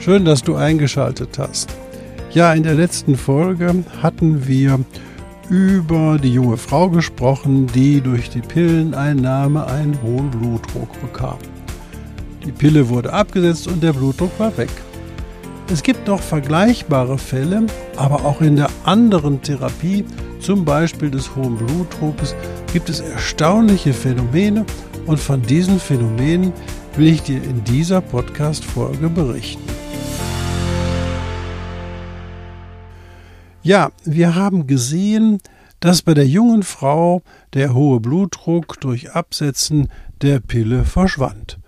Schön, dass du eingeschaltet hast. Ja, in der letzten Folge hatten wir über die junge Frau gesprochen, die durch die Pilleneinnahme einen hohen Blutdruck bekam. Die Pille wurde abgesetzt und der Blutdruck war weg. Es gibt noch vergleichbare Fälle, aber auch in der anderen Therapie, zum Beispiel des hohen Blutdrucks, gibt es erstaunliche Phänomene und von diesen Phänomenen will ich dir in dieser Podcast-Folge berichten. Ja, wir haben gesehen, dass bei der jungen Frau der hohe Blutdruck durch Absetzen der Pille verschwand.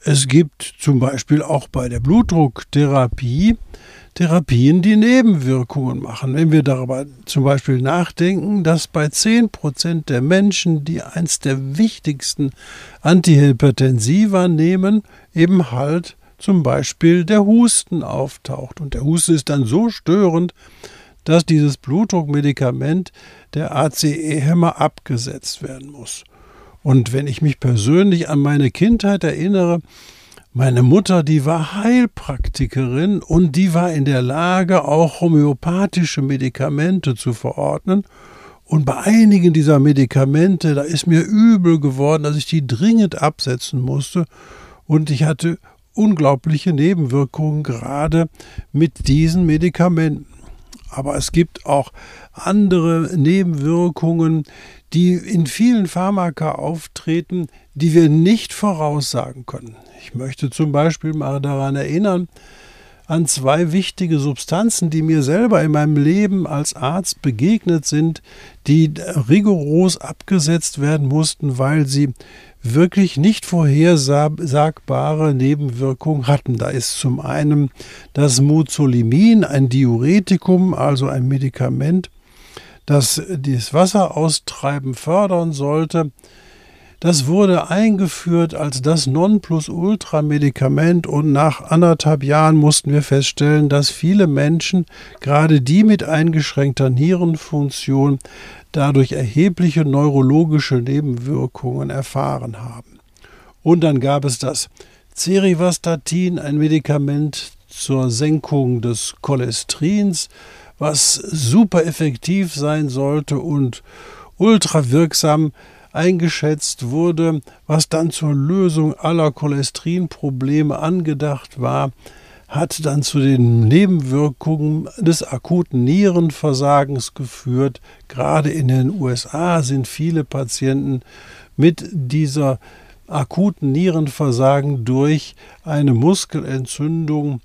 Es gibt zum Beispiel auch bei der Blutdrucktherapie Therapien, die Nebenwirkungen machen. Wenn wir darüber zum Beispiel nachdenken, dass bei 10% der Menschen, die eins der wichtigsten Antihypertensiva nehmen, eben halt zum Beispiel der Husten auftaucht. Und der Husten ist dann so störend, dass dieses Blutdruckmedikament, der ACE-Hämmer, abgesetzt werden muss. Und wenn ich mich persönlich an meine Kindheit erinnere, meine Mutter, die war Heilpraktikerin und die war in der Lage, auch homöopathische Medikamente zu verordnen. Und bei einigen dieser Medikamente, da ist mir übel geworden, dass ich die dringend absetzen musste. Und ich hatte unglaubliche Nebenwirkungen gerade mit diesen Medikamenten. Aber es gibt auch andere Nebenwirkungen, die in vielen Pharmaka auftreten, die wir nicht voraussagen können. Ich möchte zum Beispiel mal daran erinnern, an zwei wichtige Substanzen, die mir selber in meinem Leben als Arzt begegnet sind, die rigoros abgesetzt werden mussten, weil sie wirklich nicht vorhersagbare Nebenwirkungen hatten. Da ist zum einen das Muzolimin, ein Diuretikum, also ein Medikament, das das Wasseraustreiben fördern sollte. Das wurde eingeführt als das Nonplusultra-Medikament und nach anderthalb Jahren mussten wir feststellen, dass viele Menschen, gerade die mit eingeschränkter Nierenfunktion, dadurch erhebliche neurologische Nebenwirkungen erfahren haben. Und dann gab es das Cerivastatin, ein Medikament zur Senkung des Cholesterins, was super effektiv sein sollte und ultra wirksam eingeschätzt wurde, was dann zur Lösung aller Cholesterinprobleme angedacht war, hat dann zu den Nebenwirkungen des akuten Nierenversagens geführt. Gerade in den USA sind viele Patienten mit dieser akuten Nierenversagen durch eine Muskelentzündung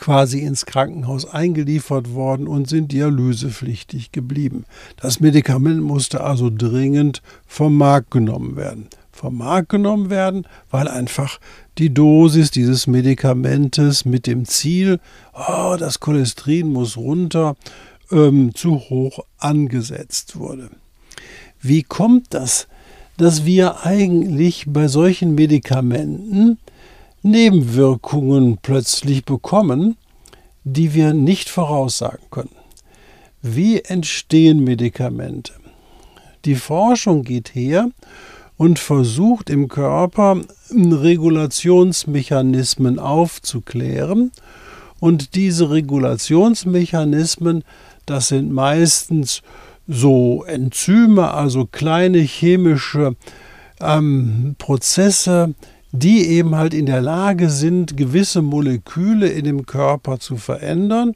quasi ins Krankenhaus eingeliefert worden und sind dialysepflichtig geblieben. Das Medikament musste also dringend vom Markt genommen werden. Vom Markt genommen werden, weil einfach die Dosis dieses Medikamentes mit dem Ziel, oh, das Cholesterin muss runter, ähm, zu hoch angesetzt wurde. Wie kommt das, dass wir eigentlich bei solchen Medikamenten Nebenwirkungen plötzlich bekommen, die wir nicht voraussagen können. Wie entstehen Medikamente? Die Forschung geht her und versucht im Körper Regulationsmechanismen aufzuklären. Und diese Regulationsmechanismen, das sind meistens so Enzyme, also kleine chemische ähm, Prozesse, die eben halt in der Lage sind, gewisse Moleküle in dem Körper zu verändern.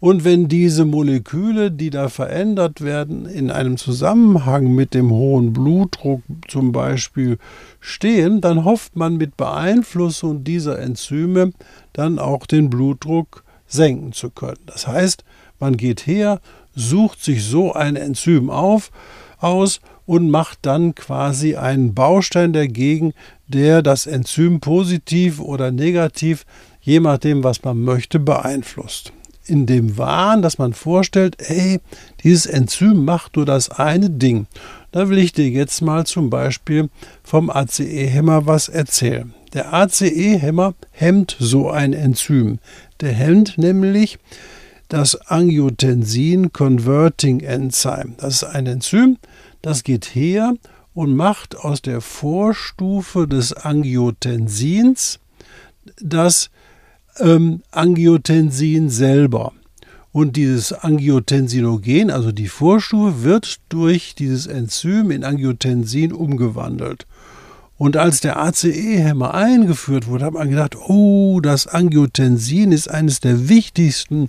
Und wenn diese Moleküle, die da verändert werden, in einem Zusammenhang mit dem hohen Blutdruck zum Beispiel stehen, dann hofft man mit Beeinflussung dieser Enzyme dann auch den Blutdruck senken zu können. Das heißt, man geht her, sucht sich so ein Enzym auf, aus und macht dann quasi einen Baustein dagegen, der das Enzym positiv oder negativ, je nachdem, was man möchte, beeinflusst. In dem Wahn, dass man vorstellt, ey, dieses Enzym macht nur das eine Ding. Da will ich dir jetzt mal zum Beispiel vom ACE-Hämmer was erzählen. Der ACE-Hämmer hemmt so ein Enzym. Der hemmt nämlich das Angiotensin Converting Enzyme. Das ist ein Enzym, das geht her und macht aus der Vorstufe des Angiotensins das ähm, Angiotensin selber. Und dieses Angiotensinogen, also die Vorstufe, wird durch dieses Enzym in Angiotensin umgewandelt. Und als der ACE-Hämmer eingeführt wurde, hat man gedacht, oh, das Angiotensin ist eines der wichtigsten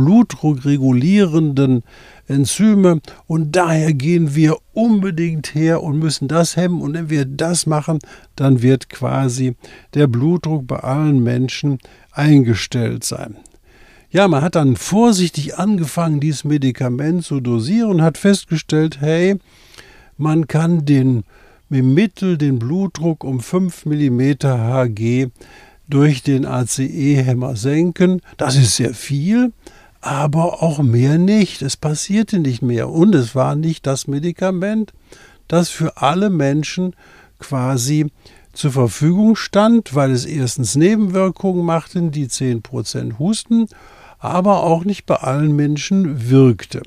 blutdruckregulierenden Enzyme und daher gehen wir unbedingt her und müssen das hemmen und wenn wir das machen, dann wird quasi der Blutdruck bei allen Menschen eingestellt sein. Ja, man hat dann vorsichtig angefangen, dieses Medikament zu dosieren und hat festgestellt, hey, man kann den im Mittel den Blutdruck um 5 mm Hg durch den ACE-Hämmer senken. Das ist sehr viel, aber auch mehr nicht. Es passierte nicht mehr und es war nicht das Medikament, das für alle Menschen quasi zur Verfügung stand, weil es erstens Nebenwirkungen machten, die 10% Husten, aber auch nicht bei allen Menschen wirkte.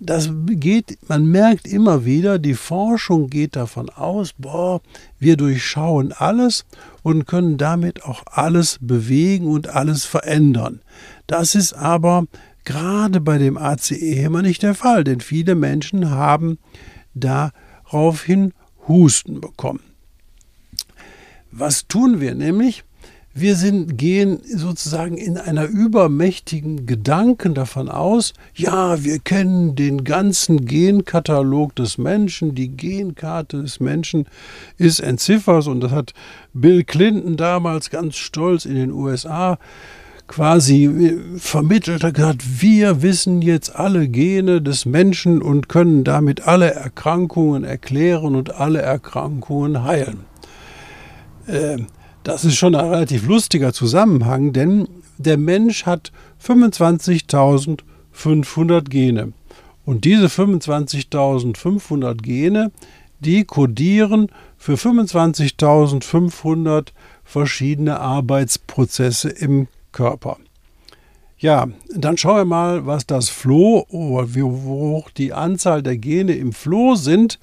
Das geht, man merkt immer wieder, die Forschung geht davon aus, boah, wir durchschauen alles und können damit auch alles bewegen und alles verändern. Das ist aber gerade bei dem ACE-Hämmer nicht der Fall, denn viele Menschen haben daraufhin Husten bekommen. Was tun wir nämlich? Wir sind, gehen sozusagen in einer übermächtigen Gedanken davon aus, ja, wir kennen den ganzen Genkatalog des Menschen, die Genkarte des Menschen ist entziffert und das hat Bill Clinton damals ganz stolz in den USA quasi äh, vermittelt, hat gesagt, wir wissen jetzt alle Gene des Menschen und können damit alle Erkrankungen erklären und alle Erkrankungen heilen. Äh, das ist schon ein relativ lustiger Zusammenhang, denn der Mensch hat 25.500 Gene. Und diese 25.500 Gene, die kodieren für 25.500 verschiedene Arbeitsprozesse im Körper. Ja, dann schauen wir mal, was das Floh oder wie hoch die Anzahl der Gene im Floh sind.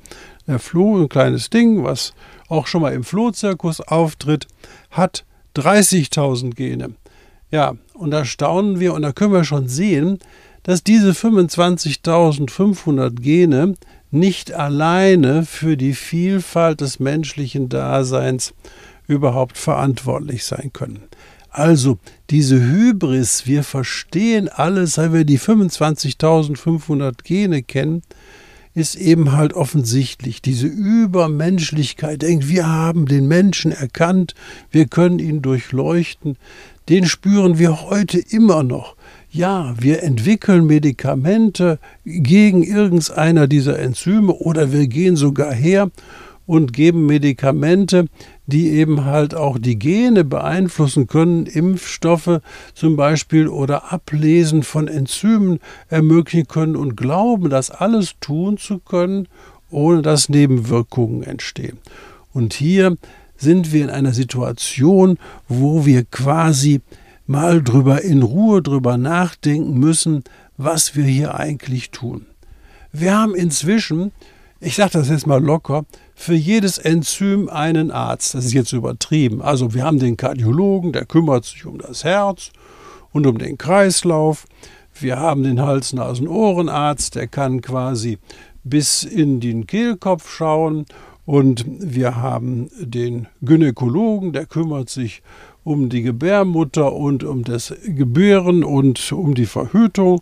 Der Floh, ein kleines Ding, was auch schon mal im Flohzirkus auftritt, hat 30.000 Gene. Ja, und da staunen wir und da können wir schon sehen, dass diese 25.500 Gene nicht alleine für die Vielfalt des menschlichen Daseins überhaupt verantwortlich sein können. Also diese Hybris, wir verstehen alles, weil wir die 25.500 Gene kennen, ist eben halt offensichtlich. Diese Übermenschlichkeit, denkt, wir haben den Menschen erkannt, wir können ihn durchleuchten, den spüren wir heute immer noch. Ja, wir entwickeln Medikamente gegen irgendeiner dieser Enzyme oder wir gehen sogar her und geben Medikamente, die eben halt auch die Gene beeinflussen können, Impfstoffe zum Beispiel oder Ablesen von Enzymen ermöglichen können und glauben, das alles tun zu können, ohne dass Nebenwirkungen entstehen. Und hier sind wir in einer Situation, wo wir quasi mal drüber in Ruhe drüber nachdenken müssen, was wir hier eigentlich tun. Wir haben inzwischen, ich sage das jetzt mal locker, für jedes Enzym einen Arzt. Das ist jetzt übertrieben. Also wir haben den Kardiologen, der kümmert sich um das Herz und um den Kreislauf. Wir haben den Hals-Nasen-Ohrenarzt, der kann quasi bis in den Kehlkopf schauen. Und wir haben den Gynäkologen, der kümmert sich um die Gebärmutter und um das Gebären und um die Verhütung.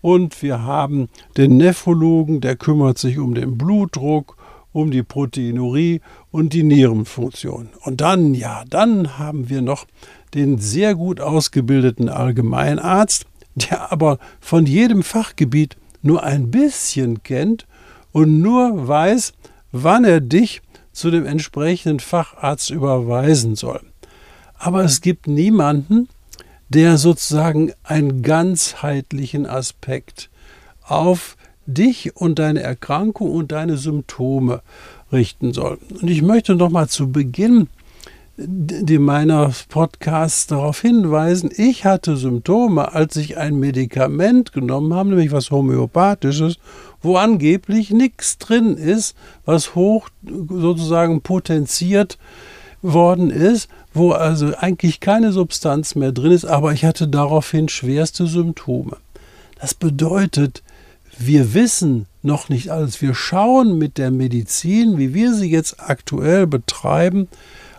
Und wir haben den Nephrologen, der kümmert sich um den Blutdruck um die Proteinurie und die Nierenfunktion. Und dann, ja, dann haben wir noch den sehr gut ausgebildeten Allgemeinarzt, der aber von jedem Fachgebiet nur ein bisschen kennt und nur weiß, wann er dich zu dem entsprechenden Facharzt überweisen soll. Aber es gibt niemanden, der sozusagen einen ganzheitlichen Aspekt auf dich und deine Erkrankung und deine Symptome richten soll. Und ich möchte noch mal zu Beginn meiner Podcasts darauf hinweisen, ich hatte Symptome, als ich ein Medikament genommen habe, nämlich was Homöopathisches, wo angeblich nichts drin ist, was hoch sozusagen potenziert worden ist, wo also eigentlich keine Substanz mehr drin ist, aber ich hatte daraufhin schwerste Symptome. Das bedeutet, wir wissen noch nicht alles. Wir schauen mit der Medizin, wie wir sie jetzt aktuell betreiben,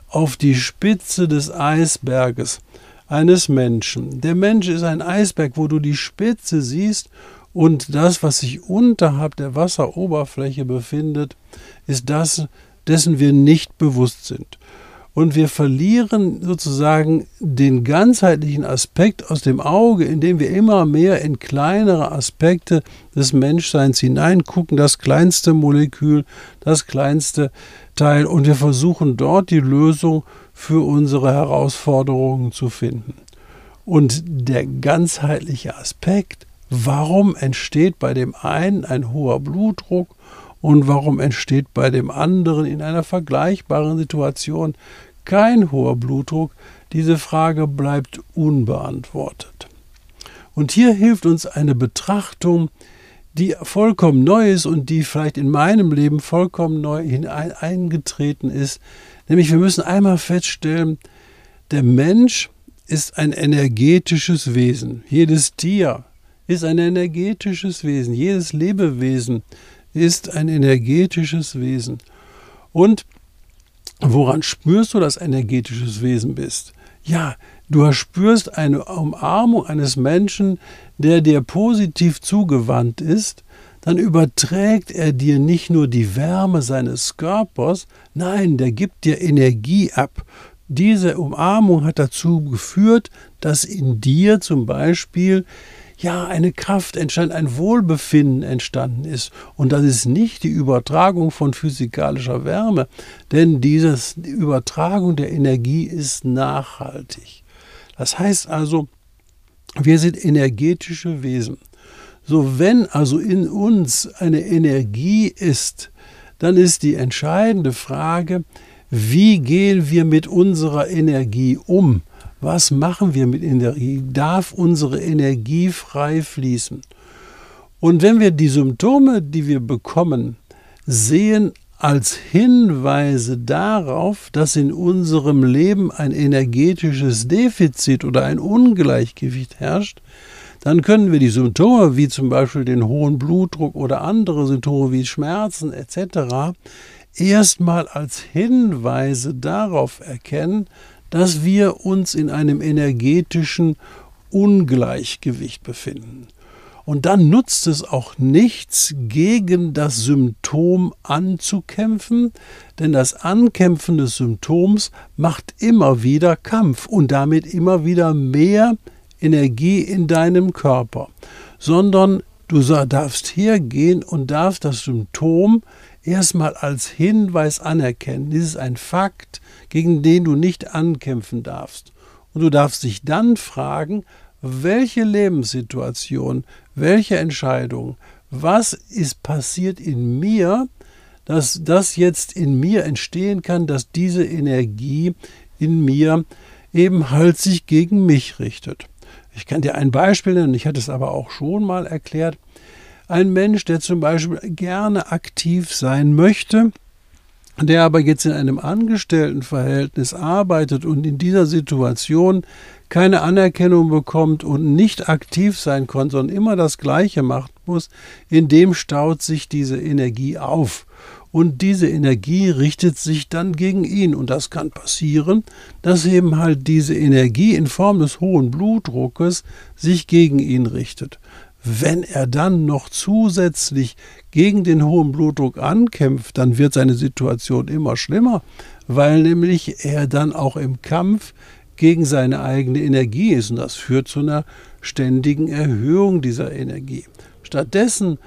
auf die Spitze des Eisberges eines Menschen. Der Mensch ist ein Eisberg, wo du die Spitze siehst und das, was sich unterhalb der Wasseroberfläche befindet, ist das, dessen wir nicht bewusst sind. Und wir verlieren sozusagen den ganzheitlichen Aspekt aus dem Auge, indem wir immer mehr in kleinere Aspekte des Menschseins hineingucken, das kleinste Molekül, das kleinste Teil, und wir versuchen dort die Lösung für unsere Herausforderungen zu finden. Und der ganzheitliche Aspekt, warum entsteht bei dem einen ein hoher Blutdruck und warum entsteht bei dem anderen in einer vergleichbaren Situation kein hoher Blutdruck? Diese Frage bleibt unbeantwortet. Und hier hilft uns eine Betrachtung, die vollkommen neu ist und die vielleicht in meinem Leben vollkommen neu eingetreten ist. Nämlich wir müssen einmal feststellen, der Mensch ist ein energetisches Wesen. Jedes Tier ist ein energetisches Wesen. Jedes Lebewesen ist ein energetisches Wesen. Und woran spürst du, dass energetisches Wesen bist? Ja, du spürst eine Umarmung eines Menschen, der dir positiv zugewandt ist, dann überträgt er dir nicht nur die Wärme seines Körpers, nein, der gibt dir Energie ab. Diese Umarmung hat dazu geführt, dass in dir zum Beispiel ja, eine Kraft entstand, ein Wohlbefinden entstanden ist. Und das ist nicht die Übertragung von physikalischer Wärme, denn diese die Übertragung der Energie ist nachhaltig. Das heißt also, wir sind energetische Wesen. So, wenn also in uns eine Energie ist, dann ist die entscheidende Frage, wie gehen wir mit unserer Energie um? Was machen wir mit Energie? Darf unsere Energie frei fließen? Und wenn wir die Symptome, die wir bekommen, sehen als Hinweise darauf, dass in unserem Leben ein energetisches Defizit oder ein Ungleichgewicht herrscht, dann können wir die Symptome wie zum Beispiel den hohen Blutdruck oder andere Symptome wie Schmerzen etc. erstmal als Hinweise darauf erkennen, dass wir uns in einem energetischen Ungleichgewicht befinden. Und dann nutzt es auch nichts, gegen das Symptom anzukämpfen, denn das Ankämpfen des Symptoms macht immer wieder Kampf und damit immer wieder mehr Energie in deinem Körper, sondern du darfst hergehen und darfst das Symptom erstmal als Hinweis anerkennen. Dies ist ein Fakt, gegen den du nicht ankämpfen darfst. Und du darfst dich dann fragen, welche Lebenssituation, welche Entscheidung, was ist passiert in mir, dass das jetzt in mir entstehen kann, dass diese Energie in mir eben halt sich gegen mich richtet. Ich kann dir ein Beispiel nennen, ich hatte es aber auch schon mal erklärt. Ein Mensch, der zum Beispiel gerne aktiv sein möchte, der aber jetzt in einem Angestelltenverhältnis arbeitet und in dieser Situation keine Anerkennung bekommt und nicht aktiv sein kann, sondern immer das Gleiche machen muss, in dem staut sich diese Energie auf. Und diese Energie richtet sich dann gegen ihn. Und das kann passieren, dass eben halt diese Energie in Form des hohen Blutdruckes sich gegen ihn richtet. Wenn er dann noch zusätzlich gegen den hohen Blutdruck ankämpft, dann wird seine Situation immer schlimmer, weil nämlich er dann auch im Kampf gegen seine eigene Energie ist und das führt zu einer ständigen Erhöhung dieser Energie. Stattdessen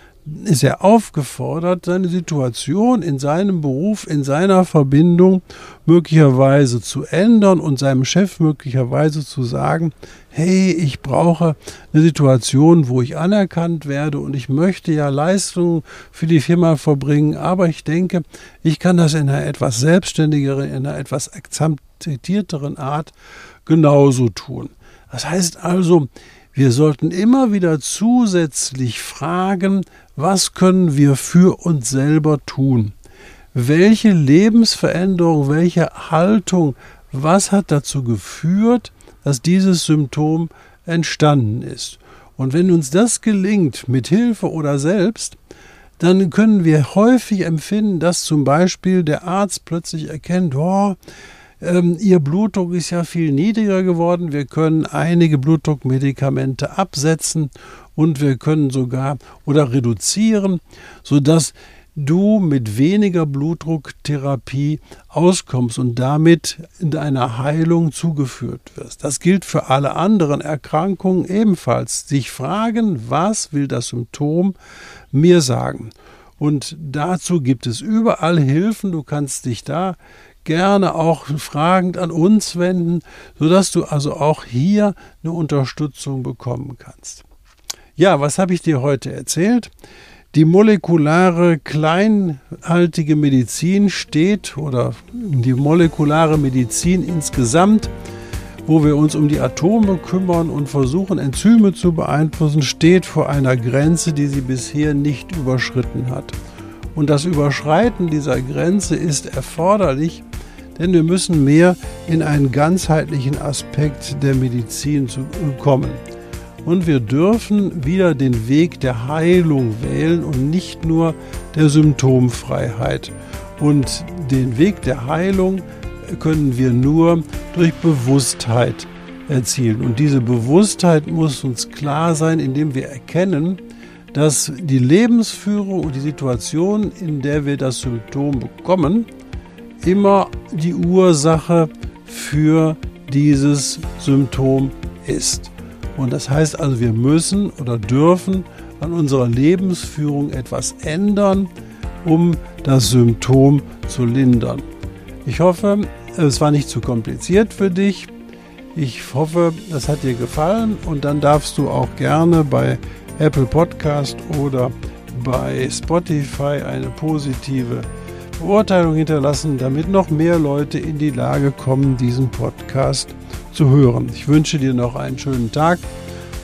ist er aufgefordert, seine Situation in seinem Beruf, in seiner Verbindung möglicherweise zu ändern und seinem Chef möglicherweise zu sagen, hey, ich brauche eine Situation, wo ich anerkannt werde und ich möchte ja Leistungen für die Firma verbringen, aber ich denke, ich kann das in einer etwas selbstständigeren, in einer etwas akzeptierteren Art genauso tun. Das heißt also, wir sollten immer wieder zusätzlich fragen, was können wir für uns selber tun? Welche Lebensveränderung, welche Haltung, was hat dazu geführt, dass dieses Symptom entstanden ist? Und wenn uns das gelingt, mit Hilfe oder selbst, dann können wir häufig empfinden, dass zum Beispiel der Arzt plötzlich erkennt, oh, ähm, ihr Blutdruck ist ja viel niedriger geworden. Wir können einige Blutdruckmedikamente absetzen und wir können sogar oder reduzieren, sodass du mit weniger Blutdrucktherapie auskommst und damit in deiner Heilung zugeführt wirst. Das gilt für alle anderen Erkrankungen ebenfalls. Sich fragen, was will das Symptom mir sagen? Und dazu gibt es überall Hilfen. Du kannst dich da gerne auch fragend an uns wenden, sodass du also auch hier eine Unterstützung bekommen kannst. Ja, was habe ich dir heute erzählt? Die molekulare kleinhaltige Medizin steht oder die molekulare Medizin insgesamt, wo wir uns um die Atome kümmern und versuchen, Enzyme zu beeinflussen, steht vor einer Grenze, die sie bisher nicht überschritten hat. Und das Überschreiten dieser Grenze ist erforderlich, denn wir müssen mehr in einen ganzheitlichen Aspekt der Medizin kommen. Und wir dürfen wieder den Weg der Heilung wählen und nicht nur der Symptomfreiheit. Und den Weg der Heilung können wir nur durch Bewusstheit erzielen. Und diese Bewusstheit muss uns klar sein, indem wir erkennen, dass die Lebensführung und die Situation, in der wir das Symptom bekommen, immer die Ursache für dieses Symptom ist. Und das heißt also, wir müssen oder dürfen an unserer Lebensführung etwas ändern, um das Symptom zu lindern. Ich hoffe, es war nicht zu kompliziert für dich. Ich hoffe, das hat dir gefallen und dann darfst du auch gerne bei Apple Podcast oder bei Spotify eine positive Beurteilung hinterlassen, damit noch mehr Leute in die Lage kommen, diesen Podcast zu hören. Ich wünsche dir noch einen schönen Tag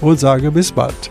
und sage bis bald.